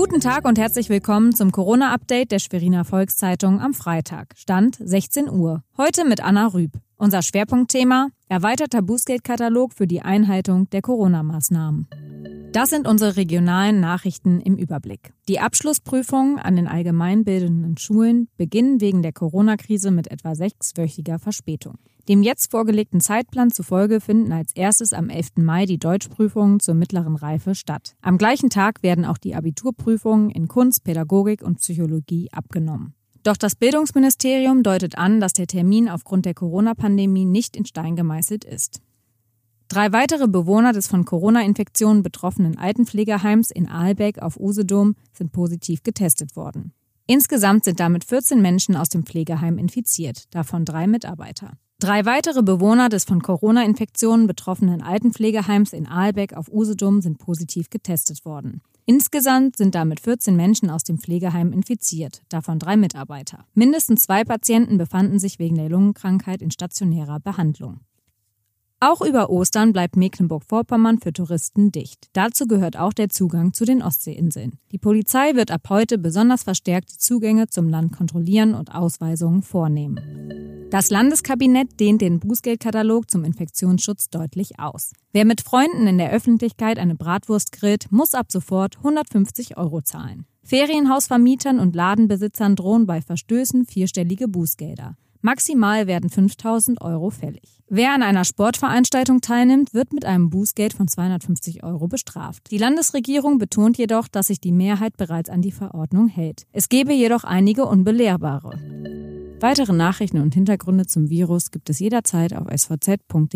Guten Tag und herzlich willkommen zum Corona-Update der Schweriner Volkszeitung am Freitag. Stand 16 Uhr. Heute mit Anna Rüb. Unser Schwerpunktthema erweiterter Bußgeldkatalog für die Einhaltung der Corona-Maßnahmen. Das sind unsere regionalen Nachrichten im Überblick. Die Abschlussprüfungen an den allgemeinbildenden Schulen beginnen wegen der Corona-Krise mit etwa sechswöchiger Verspätung. Dem jetzt vorgelegten Zeitplan zufolge finden als erstes am 11. Mai die Deutschprüfungen zur mittleren Reife statt. Am gleichen Tag werden auch die Abiturprüfungen in Kunst, Pädagogik und Psychologie abgenommen. Doch das Bildungsministerium deutet an, dass der Termin aufgrund der Corona-Pandemie nicht in Stein gemeißelt ist. Drei weitere Bewohner des von Corona-Infektionen betroffenen Altenpflegeheims in Aalbeck auf Usedom sind positiv getestet worden. Insgesamt sind damit 14 Menschen aus dem Pflegeheim infiziert, davon drei Mitarbeiter. Drei weitere Bewohner des von Corona-Infektionen betroffenen Altenpflegeheims in Aalbeck auf Usedom sind positiv getestet worden. Insgesamt sind damit 14 Menschen aus dem Pflegeheim infiziert, davon drei Mitarbeiter. Mindestens zwei Patienten befanden sich wegen der Lungenkrankheit in stationärer Behandlung. Auch über Ostern bleibt Mecklenburg-Vorpommern für Touristen dicht. Dazu gehört auch der Zugang zu den Ostseeinseln. Die Polizei wird ab heute besonders verstärkt die Zugänge zum Land kontrollieren und Ausweisungen vornehmen. Das Landeskabinett dehnt den Bußgeldkatalog zum Infektionsschutz deutlich aus. Wer mit Freunden in der Öffentlichkeit eine Bratwurst grillt, muss ab sofort 150 Euro zahlen. Ferienhausvermietern und Ladenbesitzern drohen bei Verstößen vierstellige Bußgelder. Maximal werden 5000 Euro fällig. Wer an einer Sportveranstaltung teilnimmt, wird mit einem Bußgeld von 250 Euro bestraft. Die Landesregierung betont jedoch, dass sich die Mehrheit bereits an die Verordnung hält. Es gebe jedoch einige unbelehrbare. Weitere Nachrichten und Hintergründe zum Virus gibt es jederzeit auf svz.de-corona.